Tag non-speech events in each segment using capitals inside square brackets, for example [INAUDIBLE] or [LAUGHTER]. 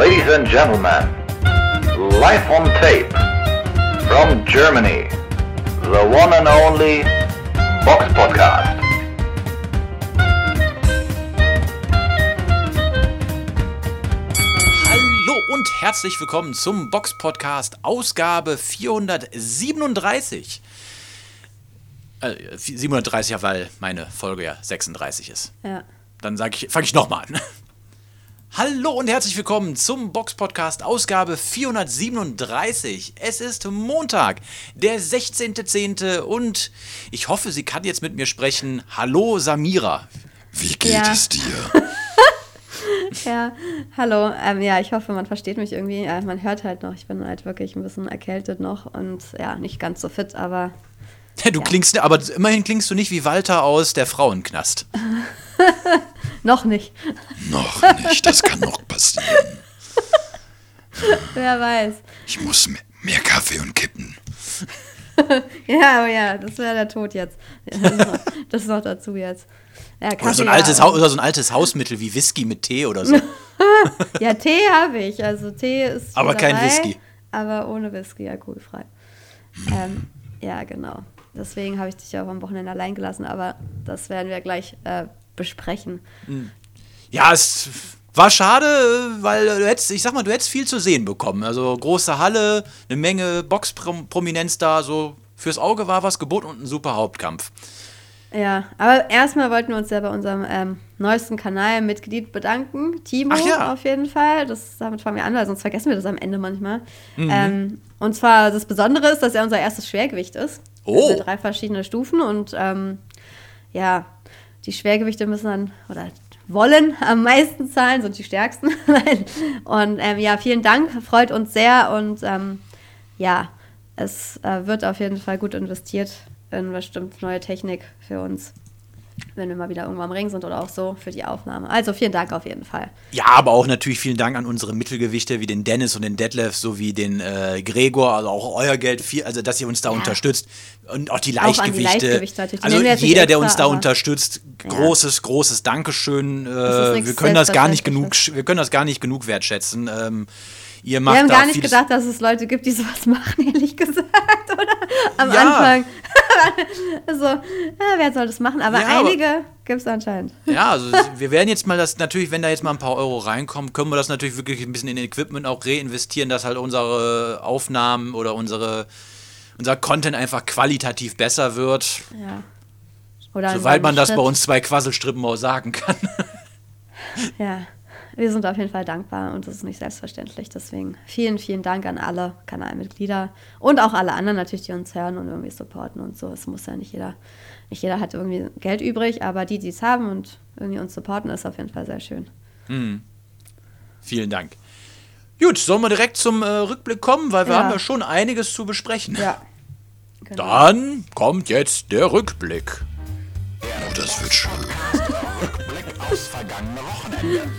Ladies and gentlemen, live on tape from Germany, the one and only Box Podcast. Hallo und herzlich willkommen zum Box Podcast Ausgabe 437. Äh, 37 ja, weil meine Folge ja 36 ist. Ja. Dann sage ich, fange ich nochmal an. Hallo und herzlich willkommen zum Box Podcast Ausgabe 437. Es ist Montag, der 16.10. und ich hoffe, sie kann jetzt mit mir sprechen. Hallo Samira. Wie geht Ja. es dir? [LAUGHS] Ja, hallo. Ähm, ja, ich hoffe, man versteht mich irgendwie. Ja, man hört halt noch. Ich bin halt wirklich ein bisschen erkältet noch und ja, nicht ganz so fit, aber [LAUGHS] Du klingst, aber immerhin klingst du nicht wie Walter aus der Frauenknast. [LAUGHS] [LAUGHS] noch nicht. Noch nicht, das kann noch passieren. Wer weiß. Ich muss mehr, mehr Kaffee und Kippen. [LAUGHS] Ja, aber ja, das wäre der Tod jetzt. Das, ist noch, das ist noch dazu jetzt. Ja, Oder so, ein Kaffee, altes ja, oder so ein altes Hausmittel wie Whisky mit Tee oder so. [LAUGHS] Ja, Tee habe ich. Also Tee ist. Aber kein dabei, Whisky. Aber ohne Whisky, alkoholfrei. Ähm, ja, genau. Deswegen habe ich dich ja auch am Wochenende allein gelassen, aber das werden wir gleich äh, besprechen. Ja, es war schade, weil du hättest, ich sag mal, du hättest viel zu sehen bekommen. Also große Halle, eine Menge Boxprominenz da, so fürs Auge war was geboten und ein super Hauptkampf. Ja, aber erstmal wollten wir uns ja bei unserem ähm, neuesten Kanalmitglied bedanken. Timo ja. auf jeden Fall. Das, damit fangen wir an, weil sonst vergessen wir das am Ende manchmal. Mhm. Ähm, und zwar das Besondere ist, dass er unser erstes Schwergewicht ist. Oh. Also drei verschiedene Stufen und ähm, ja, die Schwergewichte müssen dann oder wollen am meisten zahlen, sind die stärksten. [LAUGHS] Und ähm, ja, vielen Dank, freut uns sehr und ähm, ja, es äh, wird auf jeden Fall gut investiert in bestimmt neue Technik für uns, wenn wir mal wieder irgendwo am Ring sind oder auch so für die Aufnahme. Also vielen Dank auf jeden Fall. Ja, aber auch natürlich vielen Dank an unsere Mittelgewichte wie den Dennis und den Detlef sowie den äh, Gregor, also auch euer Geld, viel, also dass ihr uns da unterstützt und auch die Auch an die Leichtgewichte. Leichtgewichte. Die also jeder, der extra, uns da unterstützt, Ja. großes, großes Dankeschön. Äh, wir können das gar nicht genug, wir können das gar nicht genug wertschätzen. Ähm, ihr macht Wir haben gar nicht gedacht, dass es Leute gibt, die sowas [LAUGHS] machen, ehrlich gesagt, oder? Am Ja. Anfang. [LAUGHS] so, ja, wer soll das machen? Aber Ja, einige gibt es anscheinend. Ja, also wir werden jetzt mal das natürlich, wenn da jetzt mal ein paar Euro reinkommen, können wir das natürlich wirklich ein bisschen in Equipment auch reinvestieren, dass halt unsere Aufnahmen oder unsere unser Content einfach qualitativ besser wird, Ja. Oder soweit man das Schritt. bei uns zwei Quasselstrippen auch sagen kann. Ja, wir sind auf jeden Fall dankbar und das ist nicht selbstverständlich. Deswegen vielen, vielen Dank an alle Kanalmitglieder und auch alle anderen natürlich, die uns hören und irgendwie supporten und so. Es muss ja nicht jeder, nicht jeder hat irgendwie Geld übrig, aber die, die es haben und irgendwie uns supporten, ist auf jeden Fall sehr schön. Vielen Dank. Gut, sollen wir direkt zum äh, Rückblick kommen, weil wir Ja. haben ja schon einiges zu besprechen. Ja. [LAUGHS] Genau. Dann kommt jetzt der Rückblick. Oh, das wird schön. [LAUGHS]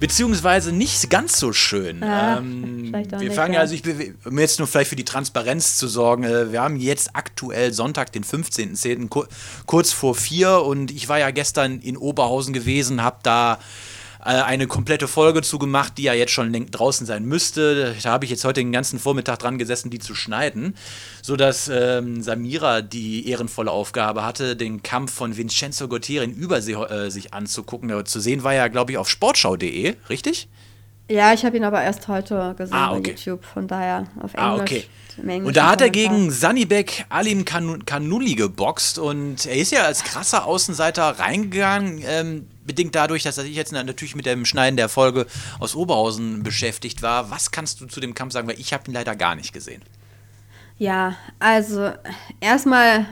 Beziehungsweise nicht ganz so schön. Ah, ähm, wir nicht, fangen ja. also, ich, um jetzt nur vielleicht für die Transparenz zu sorgen, äh, wir haben jetzt aktuell Sonntag, den 15.10., ku- kurz vor vier und ich war ja gestern in Oberhausen gewesen, habe da eine komplette Folge zugemacht, die ja jetzt schon draußen sein müsste. Da habe ich jetzt heute den ganzen Vormittag dran gesessen, die zu schneiden, sodass ähm, Samira die ehrenvolle Aufgabe hatte, den Kampf von Vincenzo Gottieri in Übersee äh, sich anzugucken. Äh, Zu sehen war ja, glaube ich, auf sportschau.de, richtig? Ja, ich habe ihn aber erst heute gesehen Ah, bei okay. YouTube, von daher auf Englisch. Ah, okay. Und da hat er gegen Sanibek Alim Kanu- Kanuli geboxt und er ist ja als krasser Außenseiter reingegangen, ähm, bedingt dadurch, dass ich jetzt natürlich mit dem Schneiden der Folge aus Oberhausen beschäftigt war. Was kannst du zu dem Kampf sagen? Weil ich habe ihn leider gar nicht gesehen. Ja, also erstmal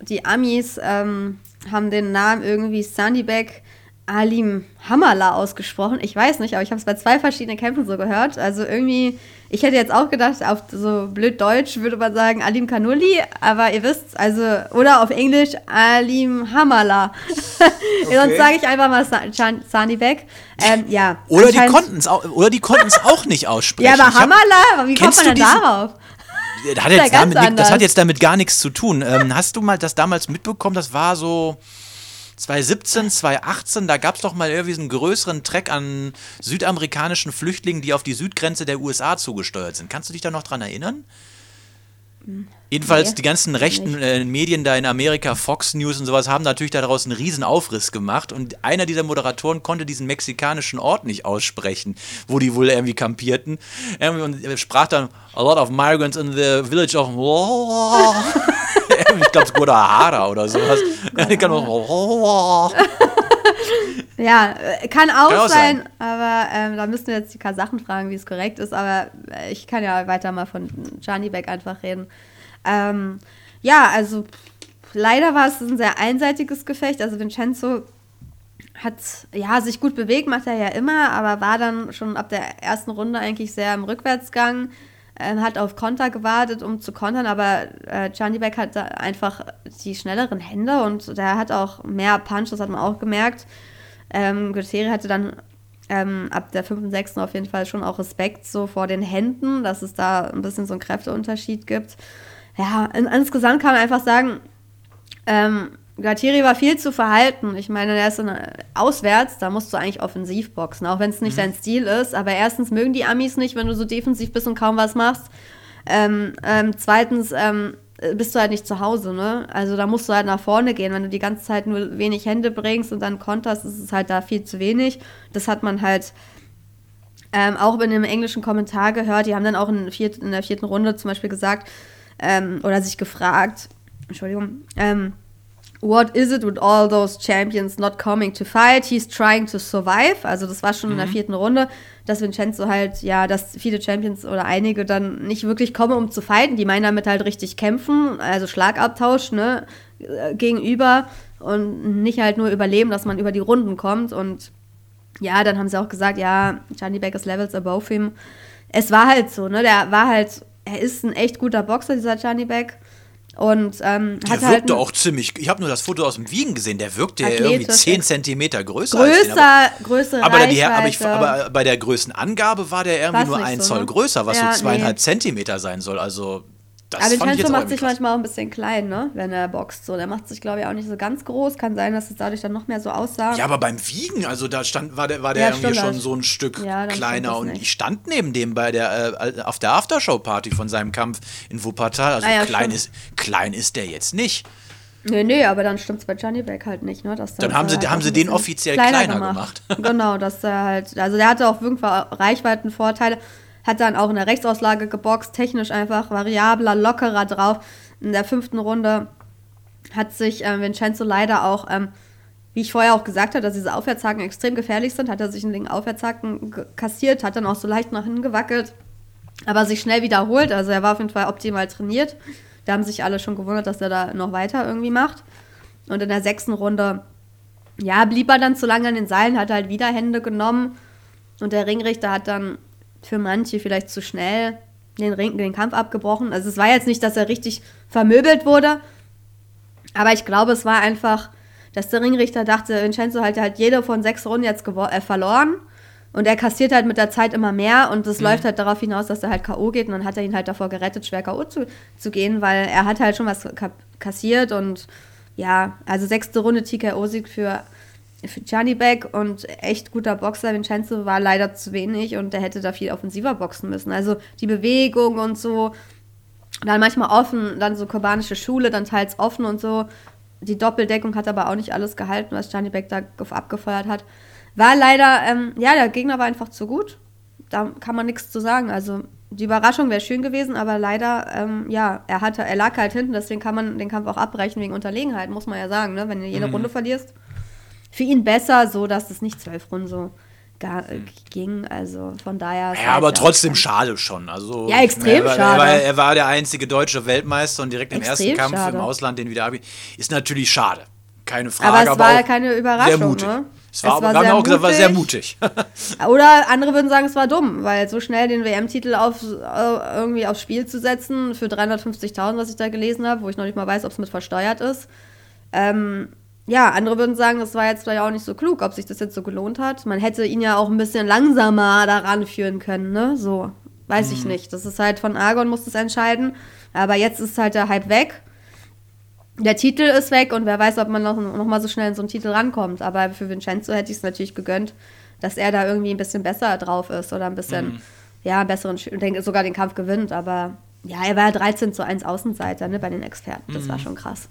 die Amis ähm, haben den Namen irgendwie Sanibek Alim Hamala ausgesprochen. Ich weiß nicht, aber ich habe es bei zwei verschiedenen Kämpfen so gehört. Also irgendwie, ich hätte jetzt auch gedacht, auf so blöd Deutsch würde man sagen Alim Kanuli, aber ihr wisst, also, oder auf Englisch Alim Hamala. [LAUGHS] Sonst sage ich einfach mal Sa Chan- Sanibek. Ähm, ja. Oder die konnten es auch, oder die konnten es [LAUGHS] auch nicht aussprechen. Ja, aber hab- Hamala, wie kommt man denn darauf? Das hat, ja damit, das hat jetzt damit gar nichts zu tun. Ähm, hast du mal das damals mitbekommen? Das war so 2017, 2018, da gab es doch mal irgendwie so einen größeren Treck an südamerikanischen Flüchtlingen, die auf die Südgrenze der USA zugesteuert sind. Kannst du dich da noch dran erinnern? Jedenfalls Nee, die ganzen rechten äh, Medien da in Amerika, Fox News und sowas, haben natürlich daraus einen riesen Aufriss gemacht und einer dieser Moderatoren konnte diesen mexikanischen Ort nicht aussprechen, wo die wohl irgendwie kampierten. Und sprach dann a lot of migrants in the village of [LAUGHS] [LAUGHS] ich glaube es Guadalajara oder sowas. Ich kann auch- [LAUGHS] Ja, äh, kann auch, Kann auch sein, sein. aber ähm, da müssten wir jetzt die Kasachen fragen, wie es korrekt ist. Aber äh, ich kann ja weiter mal von Gianni Beck einfach reden. Ähm, ja, also leider war es ein sehr einseitiges Gefecht. Also Vincenzo hat ja sich gut bewegt, macht er ja immer, aber war dann schon ab der ersten Runde eigentlich sehr im Rückwärtsgang. Ähm, hat auf Konter gewartet, um zu kontern, aber äh, Gianni Beck hat einfach die schnelleren Hände und der hat auch mehr Punch, das hat man auch gemerkt. Ähm, Guerrieri hatte dann ähm, ab der 5. und 6. auf jeden Fall schon auch Respekt so vor den Händen, dass es da ein bisschen so einen Kräfteunterschied gibt. Ja, in, insgesamt kann man einfach sagen, ähm, Gualtieri war viel zu verhalten. Ich meine, er ist in, auswärts, da musst du eigentlich offensiv boxen, auch wenn es nicht dein Stil ist. Aber erstens mögen die Amis nicht, wenn du so defensiv bist und kaum was machst. Ähm, ähm, zweitens ähm, bist du halt nicht zu Hause, ne? Also da musst du halt nach vorne gehen. Wenn du die ganze Zeit nur wenig Hände bringst und dann konterst, ist es halt da viel zu wenig. Das hat man halt ähm, auch in einem englischen Kommentar gehört. Die haben dann auch in, viert, in der vierten Runde zum Beispiel gesagt ähm, oder sich gefragt, Entschuldigung, ähm, What is it with all those champions not coming to fight? He's trying to survive. Also das war schon in der vierten Runde, dass Vincenzo halt, ja, dass viele Champions oder einige dann nicht wirklich kommen, um zu fighten. Die meinen damit halt richtig kämpfen, also Schlagabtausch, ne, äh, gegenüber und nicht halt nur überleben, dass man über die Runden kommt. Und ja, dann haben sie auch gesagt, ja, Johnny Beck is levels above him. Es war halt so, ne, der war halt, er ist ein echt guter Boxer, dieser Johnny Beck. Und ähm, Der hat wirkte halt auch ziemlich. Ich habe nur das Foto aus dem Wiegen gesehen. Der wirkte ja irgendwie 10 ex- Zentimeter größer. als den, aber- größer, größere aber, die, aber, ich, aber bei der Größenangabe war der irgendwie War's nur ein so, Zoll ne? größer, was Ja, so zweieinhalb nee. Zentimeter sein soll. Also, das aber Vincenzo macht sich krass. manchmal auch ein bisschen klein, ne? Wenn er boxt. So, der macht sich, glaube ich, auch nicht so ganz groß. Kann sein, dass es dadurch dann noch mehr so aussah. Ja, aber beim Wiegen, also da stand, war der, war der Ja, irgendwie stimmt, schon das- so ein Stück Ja, kleiner stimmt und ich stand neben dem bei der äh, auf der Aftershow-Party von seinem Kampf in Wuppertal. Also Ah ja, klein, stimmt. ist, klein ist der jetzt nicht. Nee, nee, aber dann stimmt's bei Johnny Beck halt nicht, ne? Dass Dann haben sie- halt haben sie den offiziell kleiner gemacht. [LAUGHS] genau, dass er halt, also der hatte auch irgendwo Reichweitenvorteile, hat dann auch in der Rechtsauslage geboxt, technisch einfach variabler, lockerer drauf. In der fünften Runde hat sich ähm, Vincenzo leider auch, ähm, wie ich vorher auch gesagt habe, dass diese Aufwärtshaken extrem gefährlich sind, hat er sich in den Aufwärtshaken kassiert, hat dann auch so leicht nach hinten gewackelt, aber sich schnell wiederholt. Also er war auf jeden Fall optimal trainiert. Da haben sich alle schon gewundert, dass er da noch weiter irgendwie macht. Und in der sechsten Runde, ja, blieb er dann zu lange an den Seilen, hat halt wieder Hände genommen. Und der Ringrichter hat dann für manche vielleicht zu schnell den, Ring, den Kampf abgebrochen. Also es war jetzt nicht, dass er richtig vermöbelt wurde. Aber ich glaube, es war einfach, dass der Ringrichter dachte, Vincenzo hat halt jede von sechs Runden jetzt äh, verloren. Und er kassiert halt mit der Zeit immer mehr und das läuft halt darauf hinaus, dass er halt K.O. geht und dann hat er ihn halt davor gerettet, schwer K.O. zu, zu gehen, weil er hat halt schon was ka- kassiert und ja, also sechste Runde TKO-Sieg für, für Gianni Beck und echt guter Boxer. Vincenzo war leider zu wenig und der hätte da viel offensiver boxen müssen. Also die Bewegung und so, dann manchmal offen, dann so kubanische Schule, dann teils offen und so. Die Doppeldeckung hat aber auch nicht alles gehalten, was Gianni Beck da gef- abgefeuert hat. War leider, ähm, ja, der Gegner war einfach zu gut. Da kann man nichts zu sagen. Also die Überraschung wäre schön gewesen, aber leider, ähm, ja, er hatte, er lag halt hinten, deswegen kann man den Kampf auch abbrechen wegen Unterlegenheit, muss man ja sagen, ne? Wenn du jede Runde verlierst. Für ihn besser, so dass es nicht zwölf Runden so äh, ging. Also von daher. Ja, halt aber ja- trotzdem schade schon. Also, Ja, extrem er war, schade. Er war, er war der einzige deutsche Weltmeister und direkt im Extrem ersten Kampf schade. im Ausland den wieder. Ist natürlich schade. Keine Frage. Aber es war auch keine Überraschung, Sehr mutig. ne? Es war, Es aber, war sehr auch gesagt, war sehr mutig. [LAUGHS] Oder andere würden sagen, es war dumm, weil so schnell den WM-Titel auf, äh, irgendwie aufs Spiel zu setzen für 350.000, was ich da gelesen habe, wo ich noch nicht mal weiß, ob es mit versteuert ist. Ähm, ja, andere würden sagen, das war jetzt vielleicht auch nicht so klug, ob sich das jetzt so gelohnt hat. Man hätte ihn ja auch ein bisschen langsamer daran führen können, ne? So, weiß Mhm. ich nicht. Das ist halt von Argon muss das entscheiden. Aber jetzt ist halt der Hype weg. Der Titel ist weg und wer weiß, ob man noch, noch mal so schnell in so einen Titel rankommt. Aber für Vincenzo hätte ich es natürlich gegönnt, dass er da irgendwie ein bisschen besser drauf ist oder ein bisschen, ja, einen besseren, sogar den Kampf gewinnt. Aber ja, er war ja 13 zu 1 Außenseiter ne, bei den Experten. Das war schon krass.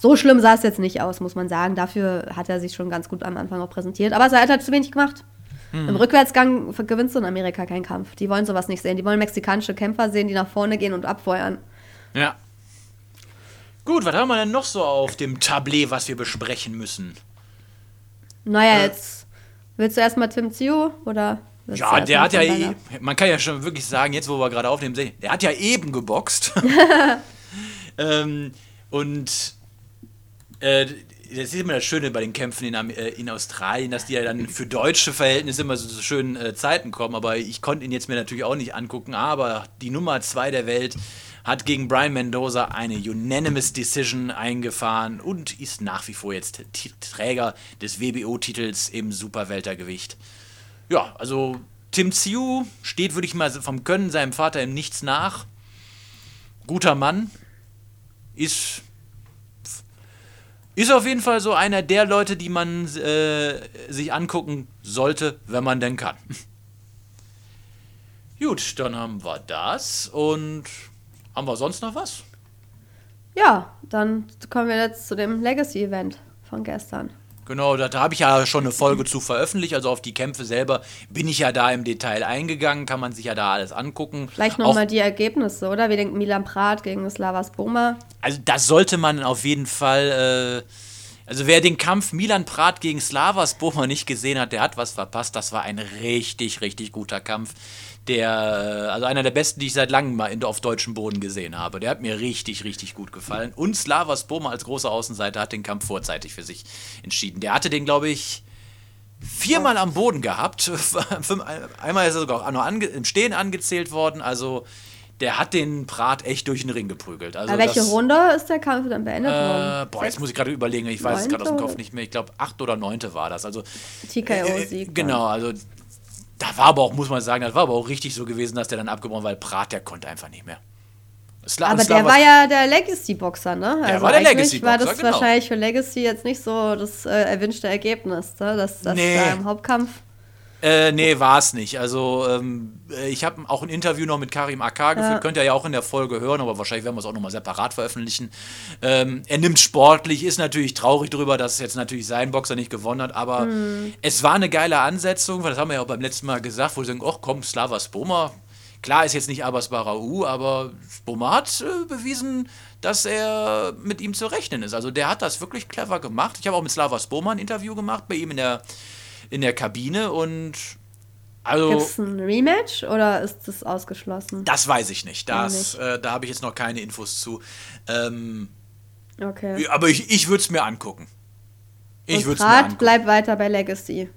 So schlimm sah es jetzt nicht aus, muss man sagen. Dafür hat er sich schon ganz gut am Anfang auch präsentiert. Aber er hat halt zu wenig gemacht. Im Rückwärtsgang gewinnst du in Amerika keinen Kampf. Die wollen sowas nicht sehen. Die wollen mexikanische Kämpfer sehen, die nach vorne gehen und abfeuern. Ja. Gut, was haben wir denn noch so auf dem Tablet, was wir besprechen müssen? Naja, jetzt willst du erstmal Tim Zio oder? Ja, der hat ja, Beller? man kann ja schon wirklich sagen, jetzt wo wir gerade aufnehmen, der hat ja eben geboxt. [LAUGHS] ähm, und äh, das ist immer das Schöne bei den Kämpfen in, äh, in Australien, dass die ja dann für deutsche Verhältnisse immer so zu schönen äh, Zeiten kommen. Aber ich konnte ihn jetzt mir natürlich auch nicht angucken. Aber die Nummer zwei der Welt hat gegen Brian Mendoza eine Unanimous Decision eingefahren und ist nach wie vor jetzt T Träger des WBO-Titels im Superweltergewicht. Ja, also Tim Tsiu steht, würde ich mal vom Können seinem Vater im Nichts nach. Guter Mann. Ist, ist auf jeden Fall so einer der Leute, die man äh, sich angucken sollte, wenn man denn kann. [LAUGHS] Gut, dann haben wir das und haben wir sonst noch was? Ja, dann kommen wir jetzt zu dem Legacy-Event von gestern. Genau, da, da habe ich ja schon eine Folge zu veröffentlicht. Also auf die Kämpfe selber bin ich ja da im Detail eingegangen, kann man sich ja da alles angucken. Vielleicht nochmal die Ergebnisse, oder? Wir denken Milan Prat gegen Slavas Boma. Also das sollte man auf jeden Fall. Äh, also wer den Kampf Milan Prat gegen Slavas Boma nicht gesehen hat, der hat was verpasst. Das war ein richtig, richtig guter Kampf. Der, äh, also einer der besten, die ich seit langem mal in, auf deutschem Boden gesehen habe. Der hat mir richtig, richtig gut gefallen. Und Slavas Boma als großer Außenseiter hat den Kampf vorzeitig für sich entschieden. Der hatte den, glaube ich, viermal am Boden gehabt. [LAUGHS] Einmal ist er sogar auch noch ange im Stehen angezählt worden. Also der hat den Prat echt durch den Ring geprügelt. Also Aber welche das- Runde ist der Kampf dann beendet äh, worden? boah, jetzt muss ich gerade überlegen, ich weiß es gerade aus dem Kopf nicht mehr. Ich glaube, acht oder neunte war das. Also, äh, TKO-Sieg. genau, also da war aber auch, muss man sagen, das war aber auch richtig so gewesen, dass der dann abgebrochen war, weil Prat, der konnte einfach nicht mehr. Sla Aber Slavas- der war ja der Legacy-Boxer, ne? Also war der Legacy-Boxer, war das genau. wahrscheinlich für Legacy jetzt nicht so das äh, erwünschte Ergebnis, ne? dass das Nee. da im Hauptkampf. Äh, nee, war es nicht. Also, ähm, äh, ich habe auch ein Interview noch mit Karim AK geführt, könnt ihr ja auch in der Folge hören, aber wahrscheinlich werden wir es auch nochmal separat veröffentlichen. Ähm, er nimmt sportlich, ist natürlich traurig darüber, dass jetzt natürlich sein Boxer nicht gewonnen hat, aber es war eine geile Ansetzung, weil das haben wir ja auch beim letzten Mal gesagt, wo sie sagen, ach komm, Slava Spoma. Klar ist jetzt nicht Abbas Barau, aber Spoma hat äh, bewiesen, dass er mit ihm zu rechnen ist. Also der hat das wirklich clever gemacht. Ich habe auch mit Slava Spoma ein Interview gemacht, bei ihm in der, in der Kabine und also Gibt es ein Rematch oder ist das ausgeschlossen? das weiß ich nicht. Das, äh, da habe ich jetzt noch keine Infos zu. Ähm, Okay. aber ich, ich würde es mir angucken. Ich würde es mir angucken. bleibt weiter bei Legacy.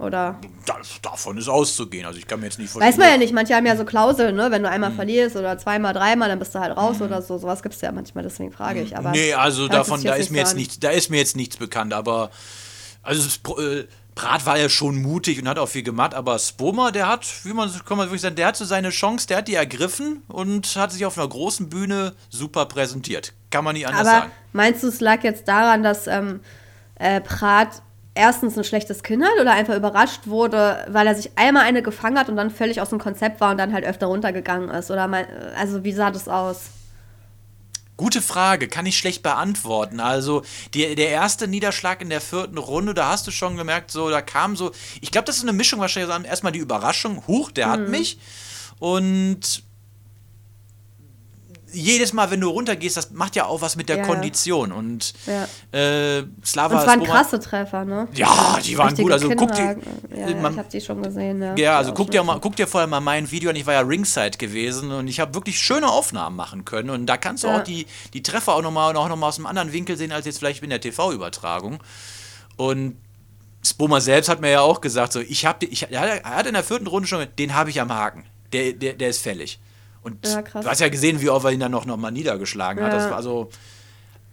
Oder? Das, davon ist auszugehen. Also ich kann mir jetzt nicht Weiß man ja nicht, manche haben ja so Klauseln, ne? Wenn du einmal verlierst oder zweimal, dreimal, dann bist du halt raus oder so. Sowas gibt es ja manchmal, deswegen frage ich. Aber nee, also davon, da ist mir jetzt nichts, da ist mir jetzt nichts bekannt, aber also es, äh, Prat war ja schon mutig und hat auch viel gemacht, aber Spoma, der hat, wie man kann man wirklich sagen, der hat so seine Chance, der hat die ergriffen und hat sich auf einer großen Bühne super präsentiert. Kann man nicht anders Aber sagen. meinst du, es lag jetzt daran, dass ähm, äh, Prat erstens ein schlechtes Kind hat oder einfach überrascht wurde, weil er sich einmal eine gefangen hat und dann völlig aus dem Konzept war und dann halt öfter runtergegangen ist? Oder mein, also wie sah das aus? Gute Frage, kann ich schlecht beantworten. Also die, der erste Niederschlag in der vierten Runde, da hast du schon gemerkt, so da kam so, ich glaube, das ist eine Mischung wahrscheinlich. Erstmal die Überraschung, huch, der Mhm. hat mich. Und jedes Mal, wenn du runtergehst, das macht ja auch was mit der Ja. Kondition. Und Ja. äh, Slava Und es waren Spoma- krasse Treffer, ne? Ja, die waren Richtige gut. Also guck dir. Ja, man- ich habe die schon gesehen, ja. ja, also guck dir, mal, guck dir vorher mal mein Video an. Ich war ja Ringside gewesen und ich habe wirklich schöne Aufnahmen machen können. Und da kannst du auch die, die Treffer auch nochmal noch mal aus einem anderen Winkel sehen, als jetzt vielleicht in der TV-Übertragung. Und Spoma selbst hat mir ja auch gesagt, so, ich habe, ich, er hat- er hat in der vierten Runde schon, den habe ich am Haken. Der, der, der ist fällig. Und Ja, du hast ja gesehen, wie oft er ihn dann noch, noch mal niedergeschlagen hat. Ja. Das war also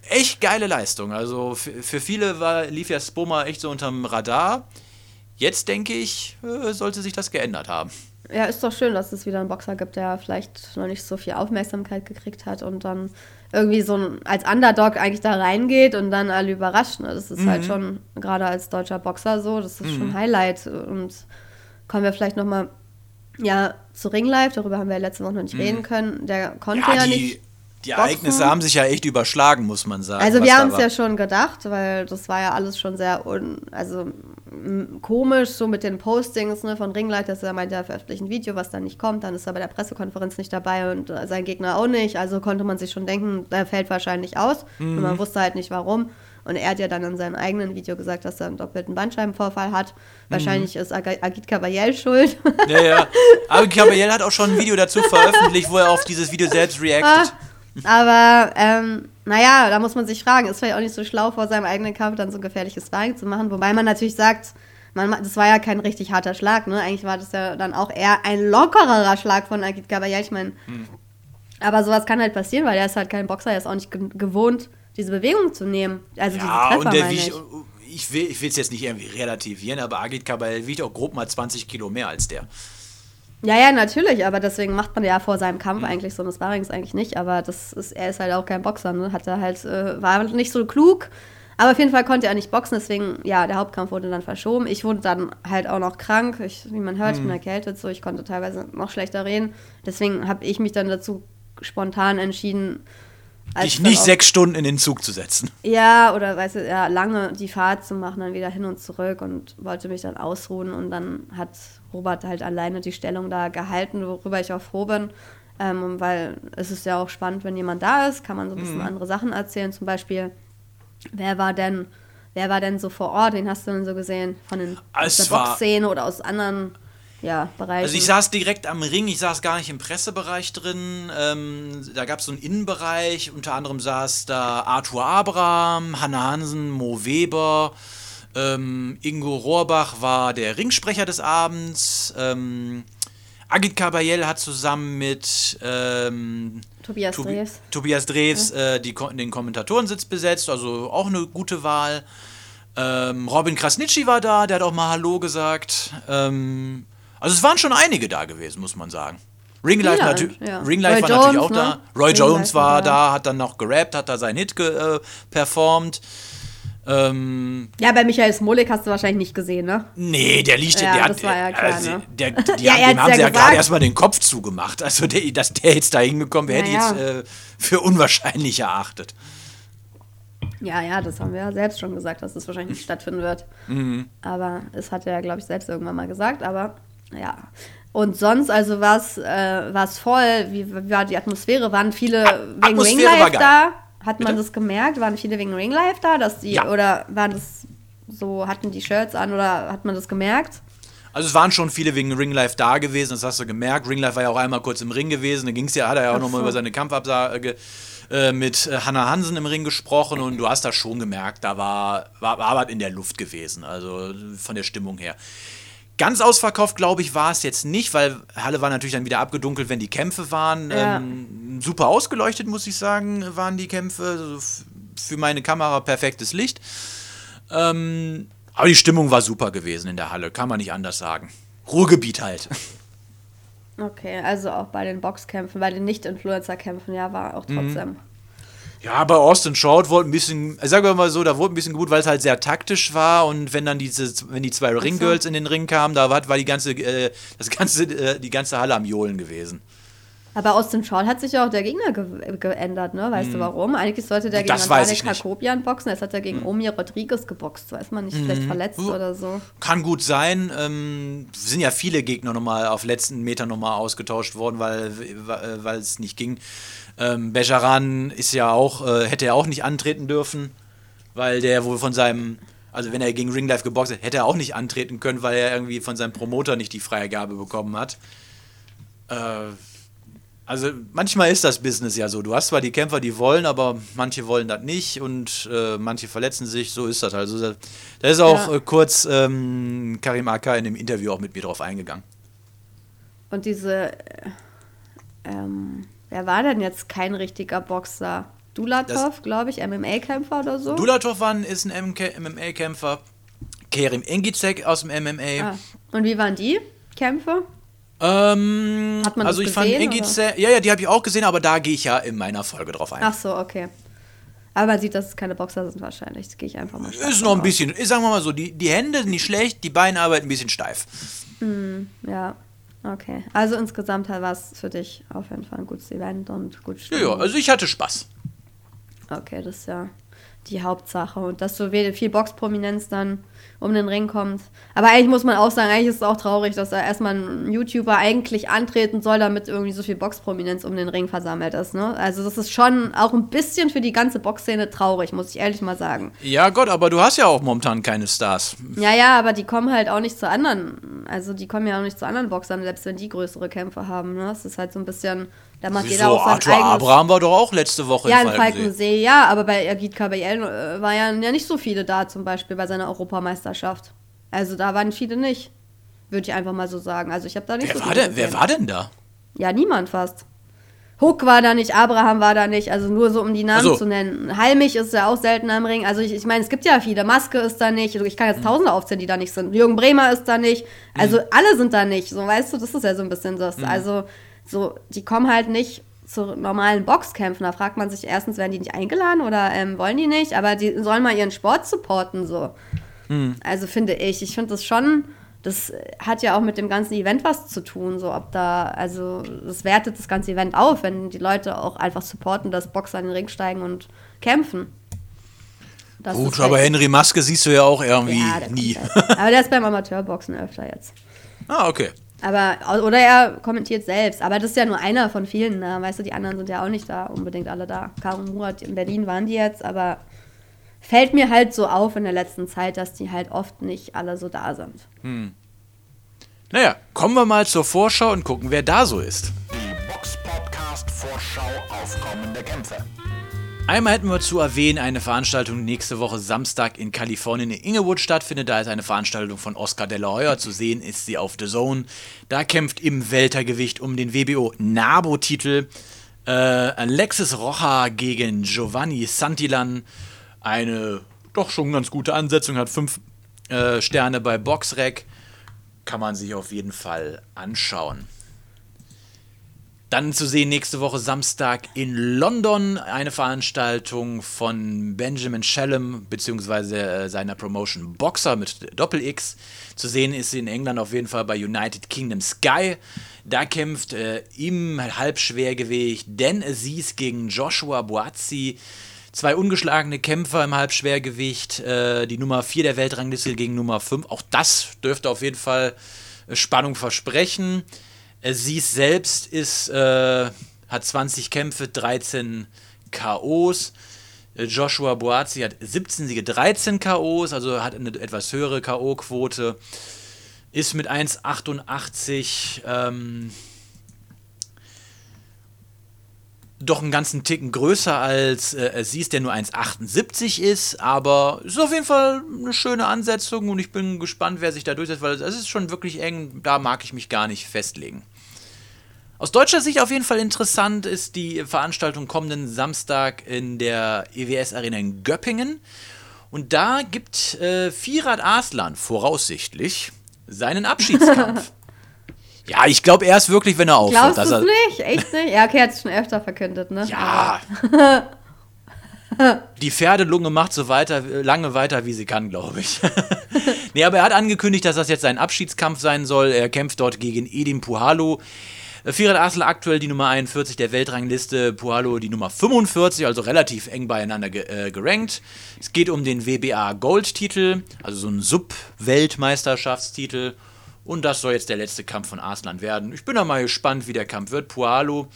echt geile Leistung. Also für, viele war, lief ja Spoma echt so unterm Radar. Jetzt denke ich, äh, sollte sich das geändert haben. Ja, ist doch schön, dass es wieder einen Boxer gibt, der vielleicht noch nicht so viel Aufmerksamkeit gekriegt hat und dann irgendwie so ein, als Underdog eigentlich da reingeht und dann alle überrascht. Ne? Das ist halt schon, gerade als deutscher Boxer so, das ist schon ein Highlight. Und kommen wir vielleicht nochmal ja, zu Ring Life, darüber haben wir ja letzte Woche noch nicht reden können. Der konnte ja, Ja, die, nicht. die boxen. Ereignisse haben sich ja echt überschlagen, muss man sagen. Also wir haben es ja schon gedacht, weil das war ja alles schon sehr un, also komisch, so mit den Postings ne, von Ringlight, dass er meinte, er veröffentlicht ein Video, was dann nicht kommt, dann ist er bei der Pressekonferenz nicht dabei und äh, sein Gegner auch nicht. Also konnte man sich schon denken, der fällt wahrscheinlich aus. Und Mhm. man wusste halt nicht warum. Und er hat ja dann in seinem eigenen Video gesagt, dass er einen doppelten Bandscheibenvorfall hat. Wahrscheinlich Mhm. ist Ag- Agit Kabayel schuld. Ja, ja. [LAUGHS] Aber Gabriel hat auch schon ein Video dazu veröffentlicht, wo er auf dieses Video selbst reactet. Aber ähm, naja, da muss man sich fragen, ist vielleicht auch nicht so schlau, vor seinem eigenen Kampf dann so ein gefährliches Sparring zu machen. Wobei man natürlich sagt, man, das war ja kein richtig harter Schlag, ne? Eigentlich war das ja dann auch eher ein lockerer Schlag von Agit Gabayel. Ich meine, aber sowas kann halt passieren, weil er ist halt kein Boxer, er ist auch nicht ge gewohnt, diese Bewegung zu nehmen. Also Ja, diese Treffer, und der wiegt, ich. ich will ich es jetzt nicht irgendwie relativieren, aber Agit Kabal wiegt auch grob mal 20 Kilo mehr als der. Ja, ja, natürlich, aber deswegen macht man ja vor seinem Mhm. Kampf eigentlich so eine Sparrings eigentlich nicht. Aber das ist, er ist halt auch kein Boxer, ne? Hat er halt, äh, war nicht so klug. Aber auf jeden Fall konnte er nicht boxen, deswegen, ja, der Hauptkampf wurde dann verschoben. Ich wurde dann halt auch noch krank. Ich, wie man hört, ich Mhm. bin erkältet, so ich konnte teilweise noch schlechter reden. Deswegen habe ich mich dann dazu spontan entschieden, Dich nicht sechs Stunden in den Zug zu setzen. ja, oder weißt du, ja, lange die Fahrt zu machen, dann wieder hin und zurück und wollte mich dann ausruhen. Und dann hat Robert halt alleine die Stellung da gehalten, worüber ich auch froh bin. Ähm, weil es ist ja auch spannend, wenn jemand da ist, kann man so ein Mhm. bisschen andere Sachen erzählen. Zum Beispiel, wer war denn, wer war denn so vor Ort? Den hast du denn so gesehen? Von den aus Es der Boxszene oder aus anderen ja, Bereichen? Also ich saß direkt am Ring, ich saß gar nicht im Pressebereich drin. Ähm, da gab es so einen Innenbereich, unter anderem saß da Arthur Abraham, Hanne Hansen, Mo Weber, ähm, Ingo Rohrbach war der Ringsprecher des Abends. Ähm, Agit Kabayel hat zusammen mit ähm, Tobias Tobi- Drews. Tobias Drews äh, die, den Kommentatorensitz besetzt, also auch eine gute Wahl. Ähm, Robin Krasnitschi war da, der hat auch mal Hallo gesagt. Ähm, also es waren schon einige da gewesen, muss man sagen. Ringlife, natü ja. Ringlife war natürlich Jones, auch ne? da. Roy Ringlife Jones war war da, hat dann noch gerappt, hat da seinen Hit äh, performt. Ähm, Ja, bei Michael Smolik hast du wahrscheinlich nicht gesehen, ne? nee, der liegt Ja, der hat, das war ja klar, also, ne? der, [LAUGHS] die, Ja, haben, er dem haben ja sie ja gerade erstmal den Kopf zugemacht. Also der, dass der jetzt da hingekommen wäre, hätte ich Naja. jetzt äh, für unwahrscheinlich erachtet. Ja, ja, das haben wir ja selbst schon gesagt, dass das wahrscheinlich nicht [LAUGHS] stattfinden wird. Mhm. Aber es hat er ja, glaube ich, selbst irgendwann mal gesagt. Aber ja. Und sonst, also war es äh, voll? Wie, wie war die Atmosphäre? Waren viele wegen Atmosphäre Ringlife da? Hat man Bitte? das gemerkt? Waren viele wegen Ringlife da? Dass die, Ja. Oder waren das so, hatten die Shirts an oder hat man das gemerkt? Also es waren schon viele wegen Ringlife da gewesen, das hast du gemerkt. Ringlife war ja auch einmal kurz im Ring gewesen, da ging's ja, hat er ja auch nochmal über seine Kampfabsage äh, mit äh, Hannah Hansen im Ring gesprochen und du hast da schon gemerkt, da war, war, war was in der Luft gewesen, also von der Stimmung her. Ganz ausverkauft, glaube ich, war es jetzt nicht, weil Halle war natürlich dann wieder abgedunkelt, wenn die Kämpfe waren. Ja. Ähm, super ausgeleuchtet, muss ich sagen, waren die Kämpfe. Also für meine Kamera perfektes Licht. Ähm, aber die Stimmung war super gewesen in der Halle, kann man nicht anders sagen. Ruhrgebiet halt. Okay, also auch bei den Boxkämpfen, bei den Nicht-Influencer-Kämpfen, ja, war auch Mhm. Ja, bei Austin Short wurde ein bisschen, sagen wir mal so, da wurde ein bisschen gut, weil es halt sehr taktisch war und wenn dann diese, wenn die zwei Ringgirls in den Ring kamen, da war, war die ganze, äh, das ganze, äh, die ganze Halle am Johlen gewesen. Aber aus dem Short hat sich ja auch der Gegner ge geändert, ne? Weißt du warum? Eigentlich sollte der gegen Hm. Hm. Kakobian boxen, jetzt hat er gegen Omir Rodriguez geboxt, weiß man nicht, vielleicht verletzt Uh. oder so. Kann gut sein. Ähm, sind ja viele Gegner nochmal auf letzten Meter nochmal ausgetauscht worden, weil weil es nicht ging. Ähm, Bejaran ist ja auch, äh, hätte er auch nicht antreten dürfen, weil der wohl von seinem, also wenn er gegen Ringlife geboxt hat, hätte er auch nicht antreten können, weil er irgendwie von seinem Promoter nicht die Freigabe bekommen hat. Äh, also manchmal ist das Business ja so. Du hast zwar die Kämpfer, die wollen, aber manche wollen das nicht und äh, manche verletzen sich. So ist das. Also da da ist auch Ja. äh, kurz ähm, Karim Aka in dem Interview auch mit mir drauf eingegangen. Und diese, äh, ähm, wer war denn jetzt kein richtiger Boxer? Dulatov, glaube ich, MMA-Kämpfer oder so? Dulatov war ist ein MMA-Kämpfer. Kerim Engizek aus dem MMA. ah. Und wie waren die Kämpfe? Ähm, Hat man also das ich fand gesehen, oder? Azalea, ja, ja, die habe ich auch gesehen, aber da gehe ich ja in meiner Folge drauf ein. Ach so, okay. Aber man sieht, dass es keine Boxer sind wahrscheinlich. Das gehe ich einfach mal Ist noch ein bisschen, sagen wir mal so, die, die Hände sind nicht schlecht, die Beine arbeiten ein bisschen steif. Ja, okay. Also insgesamt war es für dich auf jeden Fall ein gutes Event und gut Ja, ja, also ich hatte Spaß. Okay, das ist ja die Hauptsache. Und dass so viel Boxprominenz dann um den Ring kommt. Aber eigentlich muss man auch sagen, eigentlich ist es auch traurig, dass da erstmal ein YouTuber eigentlich antreten soll, damit irgendwie so viel Boxprominenz um den Ring versammelt ist. Ne? Also das ist schon auch ein bisschen für die ganze Boxszene traurig, muss ich ehrlich mal sagen. Ja, Gott, aber du hast ja auch momentan keine Stars. Ja, ja, aber die kommen halt auch nicht zu anderen. Also die kommen ja auch nicht zu anderen Boxern, selbst wenn die größere Kämpfe haben. Ne? Das ist halt so ein bisschen, da macht jeder Wieso? auch sein Arthur eigenes. Abraham war doch auch letzte Woche Ja, in Falkensee. Falkensee, ja, aber bei Agit Kabayel äh, war ja, nicht so viele da, zum Beispiel bei seiner Europameisterschaft. Also da waren viele nicht. Würde ich einfach mal so sagen. Also ich habe da nicht Wer so war, denn, wer war denn da? Ja, niemand fast. Huck war da nicht, Abraham war da nicht, also nur so um die Namen so. zu nennen. Halmich ist ja auch selten am Ring. Also ich, ich meine, es gibt ja viele. Maske ist da nicht. Ich kann jetzt Tausende aufzählen, die da nicht sind. Jürgen Bremer ist da nicht. Also alle sind da nicht. So, weißt du, das ist ja so ein bisschen das. Also so, die kommen halt nicht zu normalen Boxkämpfen. Da fragt man sich erstens, werden die nicht eingeladen oder ähm, wollen die nicht? Aber die sollen mal ihren Sport supporten, so. Also finde ich. Ich finde das schon, das hat ja auch mit dem ganzen Event was zu tun. So, ob da, also das wertet das ganze Event auf, wenn die Leute auch einfach supporten, dass Boxer in den Ring steigen und kämpfen. Das Gut, aber halt- Henry Maske siehst du ja auch irgendwie ja, nie. halt. Aber der ist beim Amateurboxen öfter jetzt. ah, okay. Aber, oder er kommentiert selbst. Aber das ist ja nur einer von vielen. Ne? Weißt du, die anderen sind ja auch nicht da, unbedingt alle da. Caro Murat in Berlin waren die jetzt, aber fällt mir halt so auf in der letzten Zeit, dass die halt oft nicht alle so da sind. Naja, kommen wir mal zur Vorschau und gucken, wer da so ist. Die Box Podcast Vorschau auf kommende Kämpfe. Einmal hätten wir zu erwähnen, eine Veranstaltung die nächste Woche Samstag in Kalifornien in Inglewood stattfindet. Da ist eine Veranstaltung von Oscar de la Hoya zu sehen, ist sie auf The Zone. Da kämpft im Weltergewicht um den WBO Nabo-Titel äh, Alexis Rocha gegen Giovanni Santillan. Eine doch schon ganz gute Ansetzung, hat fünf äh, Sterne bei Boxrec. Kann man sich auf jeden Fall anschauen. Dann zu sehen nächste Woche Samstag in London eine Veranstaltung von Benjamin Shallum bzw. Äh, seiner Promotion Boxer mit Doppel-X. Zu sehen ist sie in England auf jeden Fall bei United Kingdom Sky. Da kämpft äh, im Halbschwergewicht Dan Aziz gegen Joshua Boazzi. Zwei ungeschlagene Kämpfer im Halbschwergewicht. Äh, die Nummer 4 der Weltrangliste gegen Nummer 5. Auch das dürfte auf jeden Fall äh, Spannung versprechen. Äh, Sie selbst ist, äh, hat 20 Kämpfe, 13 KOs. Äh, Joshua Boazzi hat 17 Siege, 13 KOs, also hat eine etwas höhere KO-Quote. Ist mit 1,88 ähm, doch einen ganzen Ticken größer als äh, sie ist, der nur 1,78 ist, aber ist auf jeden Fall eine schöne Ansetzung und ich bin gespannt, wer sich da durchsetzt, weil es ist schon wirklich eng, da mag ich mich gar nicht festlegen. Aus deutscher Sicht auf jeden Fall interessant ist die Veranstaltung kommenden Samstag in der EWS Arena in Göppingen. Und da gibt äh, Firat Aslan voraussichtlich seinen Abschiedskampf. [LAUGHS] ja, ich glaube erst wirklich, wenn er aufhört. Glaubst du dass es er- nicht? Echt nicht? Ja, okay, hat es schon öfter verkündet, ne? Ja. [LAUGHS] Die Pferdelunge macht so weiter, lange weiter, wie sie kann, glaube ich. [LAUGHS] nee, aber er hat angekündigt, dass das jetzt sein Abschiedskampf sein soll. Er kämpft dort gegen Edin Puhalo. Äh, Firat Aslan aktuell die Nummer 41 der Weltrangliste, Puhalo die Nummer 45, also relativ eng beieinander ge äh, gerankt. Es geht um den WBA Gold-Titel, also so ein Sub-Weltmeisterschaftstitel. Und das soll jetzt der letzte Kampf von Arslan werden. Ich bin da mal gespannt, wie der Kampf wird. Puhalo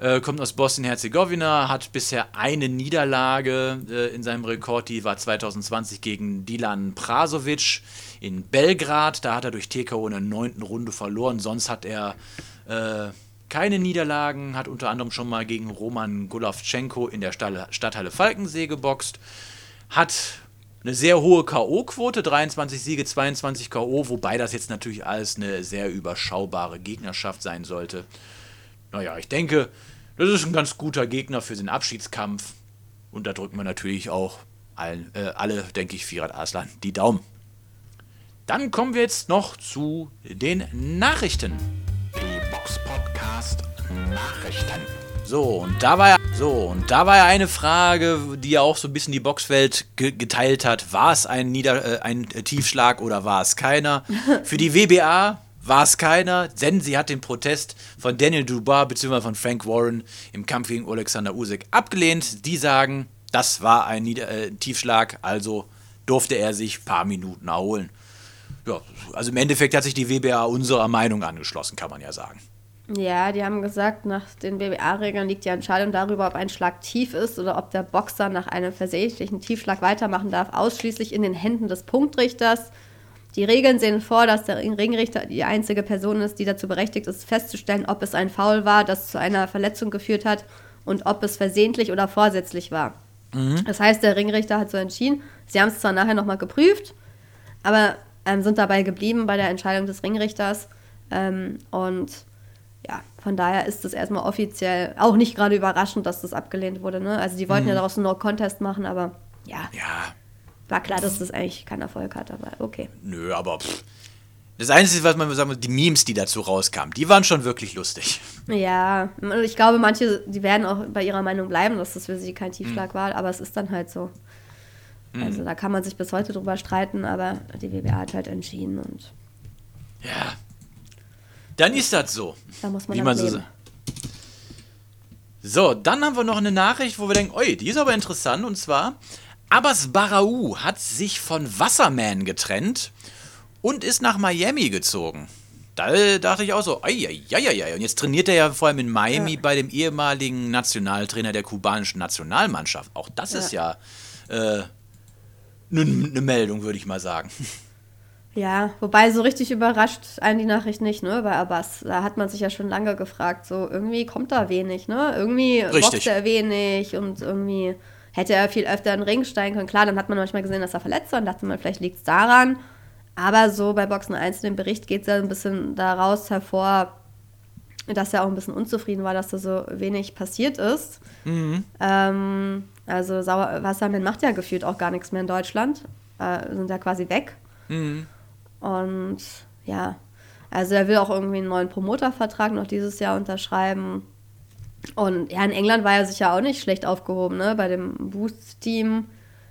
äh, kommt aus Bosnien-Herzegowina, hat bisher eine Niederlage äh, in seinem Rekord. Die war 2020 gegen Dilan Prasovic in Belgrad. Da hat er durch TKO in der neunten Runde verloren. Sonst hat er äh, keine Niederlagen, hat unter anderem schon mal gegen Roman Golovchenko in der Stadthalle Falkensee geboxt. Hat eine sehr hohe K.O.-Quote, 23 Siege, 22 K.O., wobei das jetzt natürlich alles eine sehr überschaubare Gegnerschaft sein sollte. Naja, ich denke, das ist ein ganz guter Gegner für den Abschiedskampf. Und da drücken wir natürlich auch allen, äh, alle, denke ich, Firat Aslan die Daumen. Dann kommen wir jetzt noch zu den Nachrichten. Die Box Podcast Nachrichten. So, und da war ja, so, und da war ja eine Frage, die ja auch so ein bisschen die Boxwelt ge geteilt hat. War es ein, Nieder äh, ein Tiefschlag oder war es keiner? [LAUGHS] Für die WBA war es keiner, denn sie hat den Protest von Daniel Dubois bzw. von Frank Warren im Kampf gegen Alexander Usyk abgelehnt. Die sagen, das war ein Nieder äh, Tiefschlag, also durfte er sich ein paar Minuten erholen. Ja, also im Endeffekt hat sich die WBA unserer Meinung angeschlossen, kann man ja sagen. Ja, die haben gesagt, nach den BWA-Regeln liegt die Entscheidung darüber, ob ein Schlag tief ist oder ob der Boxer nach einem versehentlichen Tiefschlag weitermachen darf, ausschließlich in den Händen des Punktrichters. Die Regeln sehen vor, dass der Ringrichter die einzige Person ist, die dazu berechtigt ist, festzustellen, ob es ein Foul war, das zu einer Verletzung geführt hat und ob es versehentlich oder vorsätzlich war. Das heißt, der Ringrichter hat so entschieden. Sie haben es zwar nachher nochmal geprüft, aber ähm, sind dabei geblieben bei der Entscheidung des Ringrichters. Ähm, und von daher ist es erstmal offiziell auch nicht gerade überraschend, dass das abgelehnt wurde. Ne? Also die wollten ja daraus einen No-Contest machen, aber ja, Ja, war klar, dass das eigentlich keinen Erfolg hat, aber okay. Nö, aber pff. Das Einzige, was man sagen muss, die Memes, die dazu rauskamen, die waren schon wirklich lustig. Ja, ich glaube, manche, die werden auch bei ihrer Meinung bleiben, dass das für sie kein Tiefschlag war, aber es ist dann halt so. Also da kann man sich bis heute drüber streiten, aber die WBA hat halt entschieden und Ja. Dann ist das so. da muss man Wie man so leben. So, dann haben wir noch eine Nachricht, wo wir denken, oi, die ist aber interessant. Und zwar, Abbas Barau hat sich von Wasserman getrennt und ist nach Miami gezogen. Da dachte ich auch so, ei. Und jetzt trainiert er ja vor allem in Miami bei dem ehemaligen Nationaltrainer der kubanischen Nationalmannschaft. Auch das ist ja eine ne Meldung, würde ich mal sagen. [LAUGHS] Ja, wobei so richtig überrascht einen die Nachricht nicht, ne, bei Abbas. Da hat man sich ja schon lange gefragt, so irgendwie kommt da wenig, ne? Irgendwie boxt er wenig und irgendwie hätte er viel öfter in den Ring steigen können. Klar, dann hat man manchmal gesehen, dass er verletzt war und dachte man, vielleicht liegt es daran. Aber so bei Boxen 1 in dem Bericht geht es ja ein bisschen daraus hervor, dass er auch ein bisschen unzufrieden war, dass da so wenig passiert ist. Ähm, also Sauer Wassermann macht ja gefühlt auch gar nichts mehr in Deutschland. Äh, sind ja quasi weg. Und ja, also er will auch irgendwie einen neuen Promotervertrag noch dieses Jahr unterschreiben. Und ja, in England war er sicher auch nicht schlecht aufgehoben, ne? Bei dem Boost-Team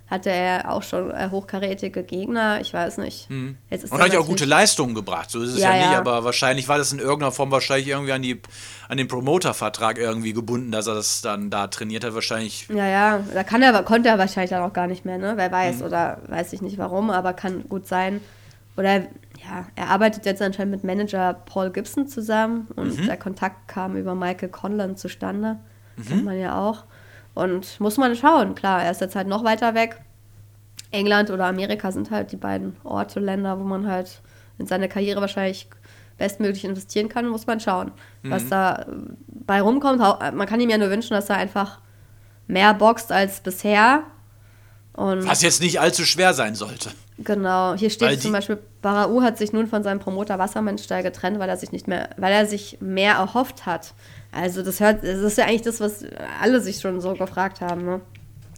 hatte er auch schon äh, hochkarätige Gegner. Ich weiß nicht. Jetzt ist Und hat ja auch gute Leistungen gebracht. So ist es ja, Ja, nicht, ja. aber wahrscheinlich war das in irgendeiner Form wahrscheinlich irgendwie an, die, an den Promoter-Vertrag irgendwie gebunden, dass er das dann da trainiert hat. Wahrscheinlich. Ja, ja, da kann er, konnte er wahrscheinlich dann auch gar nicht mehr, ne? Wer weiß, Mhm. oder weiß ich nicht warum, aber kann gut sein. Oder ja, er arbeitet jetzt anscheinend mit Manager Paul Gibson zusammen und Mhm. der Kontakt kam über Michael Conlon zustande. Mhm. Kennt man ja auch. Und muss man schauen, klar, er ist jetzt halt noch weiter weg. England oder Amerika sind halt die beiden Orte, Länder, wo man halt in seine Karriere wahrscheinlich bestmöglich investieren kann, muss man schauen, Mhm. was da bei rumkommt. Man kann ihm ja nur wünschen, dass er einfach mehr boxt als bisher. Und Was jetzt nicht allzu schwer sein sollte. genau, hier steht zum Beispiel, Barau hat sich nun von seinem Promoter Wassermannstall getrennt, weil er sich nicht mehr, weil er sich mehr erhofft hat. Also das hört, das ist ja eigentlich das, was alle sich schon so gefragt haben, ne?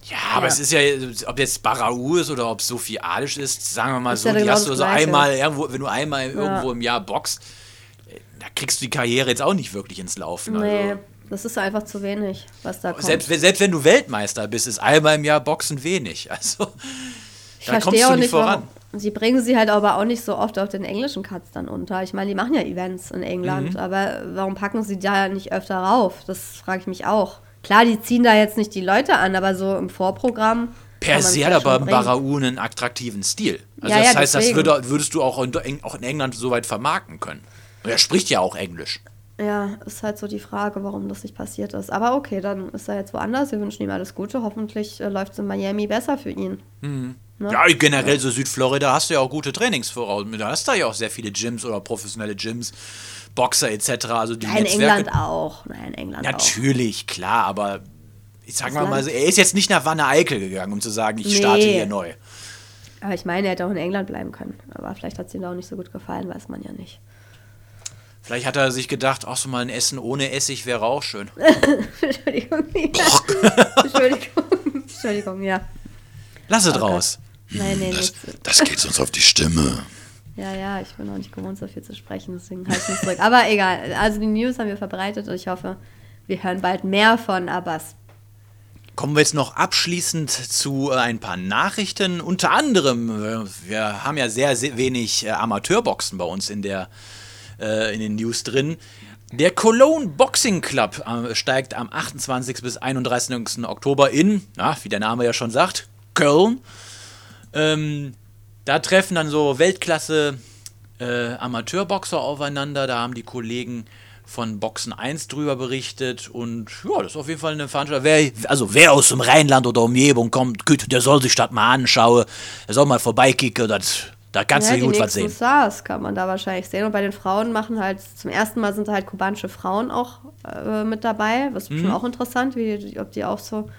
Ja, aber Ja. es ist ja, ob jetzt Barau ist oder ob Sophie Adisch ist, sagen wir mal Ist so, ja die genau hast du so Gleiche. einmal irgendwo, wenn du einmal irgendwo im Jahr boxt, äh, da kriegst du die Karriere jetzt auch nicht wirklich ins Laufen. Nee, Also, das ist einfach zu wenig, was da kommt. selbst, wenn- selbst wenn du Weltmeister bist, ist einmal im Jahr Boxen wenig. [LAUGHS] Also, ich da kommst verstehe du auch nicht nicht, voran. warum. Sie bringen sie halt aber auch nicht so oft auf den englischen Cuts dann unter. Ich meine, die machen ja Events in England, Mhm. aber warum packen sie da nicht öfter rauf? Das frage ich mich auch. Klar, die ziehen da jetzt nicht die Leute an, aber so im Vorprogramm. Per se hat aber. Barau einen attraktiven Stil. Also Ja, das ja, heißt, das deswegen. würde, würdest du auch in, auch in England so weit vermarkten können. Und er spricht ja auch Englisch. Ja, ist halt so die Frage, warum das nicht passiert ist. Aber okay, dann ist er jetzt woanders. Wir wünschen ihm alles Gute. Hoffentlich äh, läuft es in Miami besser für ihn. Ne? Ja, generell so Südflorida hast du ja auch gute Trainingsvoraussetzungen. Da hast du ja auch sehr viele Gyms oder professionelle Gyms, Boxer etc. Also die Ja, in Netzwerke. England auch. Nein, in England auch. Natürlich, klar, aber ich sag mal, er ist jetzt nicht nach Wanne Eickel gegangen, um zu sagen, ich Nee. starte hier neu. Aber ich meine, er hätte auch in England bleiben können. Aber vielleicht hat es ihm da auch nicht so gut gefallen, weiß man ja nicht. Vielleicht hat er sich gedacht, ach so mal ein Essen ohne Essig wäre auch schön. [LAUGHS] Entschuldigung. Entschuldigung. Entschuldigung, ja. Lass es Oh Gott. raus. Nein, nee, Das, das geht sonst auf die Stimme. Ja, ja, ich bin noch nicht gewohnt, so viel zu sprechen, deswegen halte ich mich zurück. Aber egal, also die News haben wir verbreitet und ich hoffe, wir hören bald mehr von Abbas. Kommen wir jetzt noch abschließend zu äh, ein paar Nachrichten. Unter anderem, äh, wir haben ja sehr, sehr wenig äh, Amateurboxen bei uns in, der, äh, in den News drin. Der Cologne Boxing Club äh, steigt am 28. bis 31. Oktober in, na, wie der Name ja schon sagt, Köln. Ähm, da treffen dann so Weltklasse äh, Amateurboxer aufeinander. Da haben die Kollegen von Boxen 1 drüber berichtet und ja, das ist auf jeden Fall eine Veranstaltung. Wer, also wer aus dem Rheinland oder Umgebung kommt, der soll sich das mal anschauen. Der soll mal vorbeikicken, das, da kannst ja, du gut was sehen. Stars kann man da wahrscheinlich sehen. Und bei den Frauen machen halt, zum ersten Mal sind halt kubanische Frauen auch äh, mit dabei. Was Mhm. schon auch interessant, wie, ob die auch so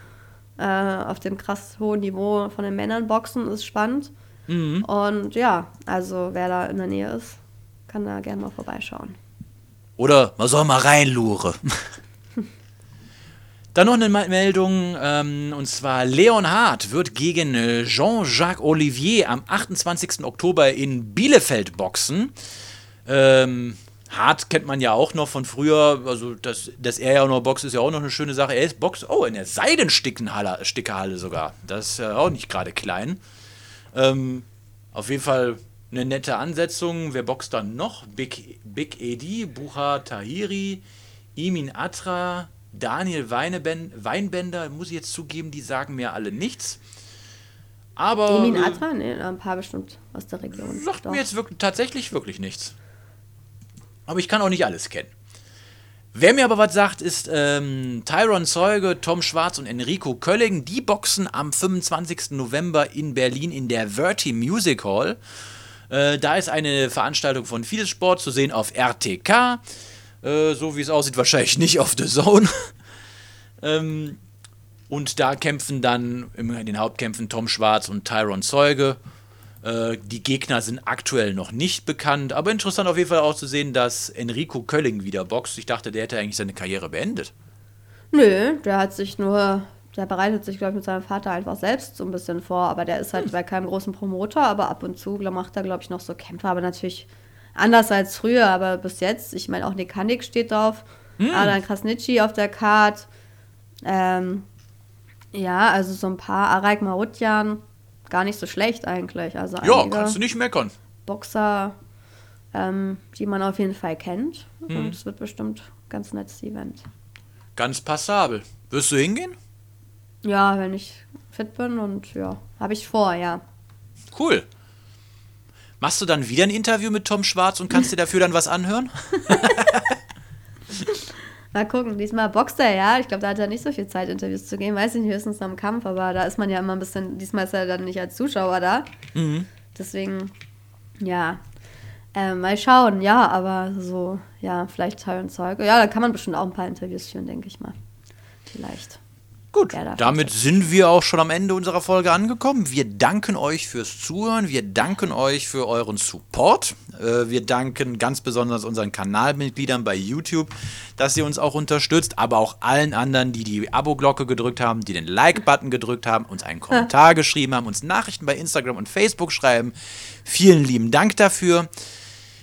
äh, auf dem krass hohen Niveau von den Männern boxen, ist spannend. Mhm. Und ja, also wer da in der Nähe ist, kann da gerne mal vorbeischauen. Oder man soll mal reinluren. [LAUGHS] Dann noch eine Me- Meldung, ähm, und zwar Leonhard wird gegen äh, Jean-Jacques Olivier am 28. Oktober in Bielefeld boxen. Ähm, Hart kennt man ja auch noch von früher, also dass, dass er ja auch noch boxt, ist ja auch noch eine schöne Sache. Er ist Box, oh, in der Seidenstickenhalle Stickerhalle sogar. Das ist ja auch nicht gerade klein. Ähm, auf jeden Fall eine nette Ansetzung. Wer boxt dann noch? Big, Big Edi, Bucha Tahiri, Imin Atra, Daniel Weineben, Weinbender, muss ich jetzt zugeben, die sagen mir alle nichts. Aber Emin äh, Atra? Ne, ein paar bestimmt aus der Region. sagt Doch. mir jetzt wirklich, tatsächlich wirklich nichts. Aber ich kann auch nicht alles kennen. Wer mir aber was sagt, ist ähm, Tyron Zeuge, Tom Schwarz und Enrico Kölling. Die boxen am 25. November in Berlin in der Verti Music Hall. Äh, da ist eine Veranstaltung von Fides Sport zu sehen auf RTK. Äh, so wie es aussieht, wahrscheinlich nicht auf The Zone. ähm, und da kämpfen dann in den Hauptkämpfen Tom Schwarz und Tyron Zeuge. Äh, die Gegner sind aktuell noch nicht bekannt, aber interessant auf jeden Fall auch zu sehen, dass Enrico Kölling wieder boxt. Ich dachte, der hätte eigentlich seine Karriere beendet. Nö, der hat sich nur, der bereitet sich, glaube ich, mit seinem Vater einfach selbst so ein bisschen vor, aber der ist halt bei keinem großen Promoter, aber ab und zu macht er, glaube ich, noch so Kämpfe, aber natürlich anders als früher, aber bis jetzt, ich meine, auch Nick Handig steht drauf, Adrian Krasnitschi auf der Card, ähm, ja, also so ein paar, Araik Marutjan, gar nicht so schlecht eigentlich, also Ja, kannst du nicht meckern. Boxer, ähm, die man auf jeden Fall kennt und es wird bestimmt ein ganz nettes Event. Ganz passabel. Wirst du hingehen? Ja, wenn ich fit bin und ja, habe ich vor, ja. Cool. Machst du dann wieder ein Interview mit Tom Schwarz und kannst dir dafür dann was anhören? [LAUGHS] Mal gucken, diesmal boxt er ja. Ich glaube, da hat er nicht so viel Zeit, Interviews zu geben. Weiß ich nicht, höchstens am Kampf, aber da ist man ja immer ein bisschen, diesmal ist er dann nicht als Zuschauer da. Deswegen, ja. Ähm, mal schauen, ja, aber so, ja, vielleicht Teil und Zeug. Ja, da kann man bestimmt auch ein paar Interviews führen, denke ich mal. Vielleicht. Gut, damit sind wir auch schon am Ende unserer Folge angekommen. Wir danken euch fürs Zuhören, wir danken euch für euren Support. Äh, wir danken ganz besonders unseren Kanalmitgliedern bei YouTube, dass ihr uns auch unterstützt, aber auch allen anderen, die die Abo-Glocke gedrückt haben, die den Like-Button gedrückt haben, uns einen Kommentar geschrieben haben, uns Nachrichten bei Instagram und Facebook schreiben. Vielen lieben Dank dafür.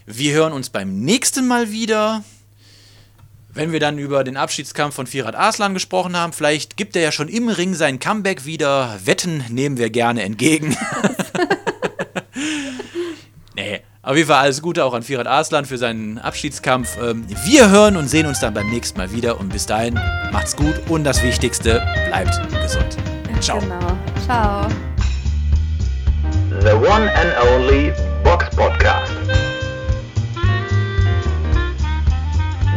Wir hören uns beim nächsten Mal wieder. Wenn wir dann über den Abschiedskampf von Firat Aslan gesprochen haben, vielleicht gibt er ja schon im Ring sein Comeback wieder. Wetten nehmen wir gerne entgegen. [LAUGHS] nee, auf jeden Fall alles Gute auch an Firat Aslan für seinen Abschiedskampf. Ähm, Wir hören und sehen uns dann beim nächsten Mal wieder und bis dahin macht's gut und das Wichtigste, bleibt gesund. Ciao. Genau. Ciao. The one and only Box Podcast.